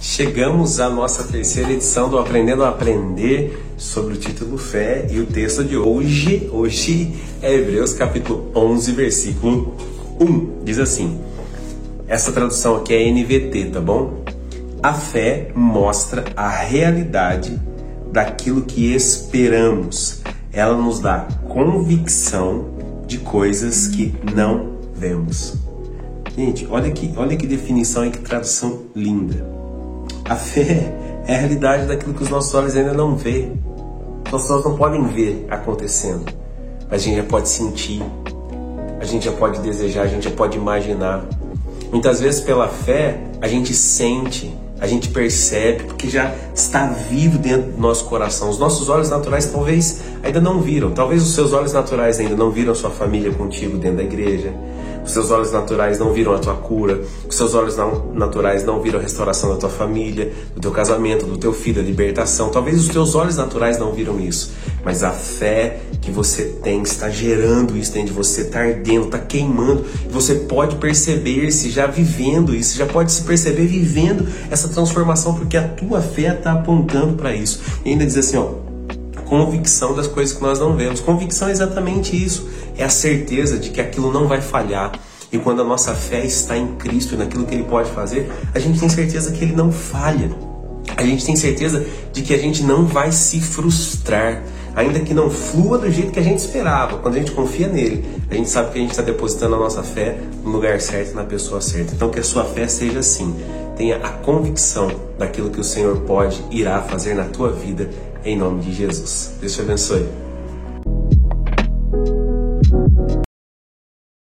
Chegamos à nossa terceira edição do Aprendendo a Aprender sobre o título Fé e o texto de hoje, hoje é Hebreus capítulo 11, versículo 1. Diz assim: Essa tradução aqui é NVT, tá bom? A fé mostra a realidade daquilo que esperamos. Ela nos dá convicção de coisas que não vemos. Gente, olha que, olha que definição e que tradução linda. A fé é a realidade daquilo que os nossos olhos ainda não vê. Nossos olhos não podem ver acontecendo. Mas a gente já pode sentir, a gente já pode desejar, a gente já pode imaginar. Muitas vezes pela fé a gente sente, a gente percebe, porque já está vivo dentro do nosso coração. Os nossos olhos naturais talvez ainda não viram, talvez os seus olhos naturais ainda não viram sua família contigo dentro da igreja, os seus olhos naturais não viram a tua cura, os seus olhos naturais não viram a restauração da tua família, do teu casamento, do teu filho, a libertação. Talvez os teus olhos naturais não viram isso, mas a fé que você tem está gerando isso dentro de você, está ardendo, está queimando. Você pode perceber-se já vivendo isso, já pode se perceber vivendo essa transformação, porque a tua fé está apontando para isso. E ainda diz assim, ó convicção das coisas que nós não vemos. Convicção é exatamente isso, é a certeza de que aquilo não vai falhar. E quando a nossa fé está em Cristo e naquilo que Ele pode fazer, a gente tem certeza que Ele não falha. A gente tem certeza de que a gente não vai se frustrar, ainda que não flua do jeito que a gente esperava. Quando a gente confia nele, a gente sabe que a gente está depositando a nossa fé no lugar certo, na pessoa certa. Então que a sua fé seja assim. Tenha a convicção daquilo que o Senhor pode, irá fazer na tua vida em nome de Jesus. Deus te abençoe.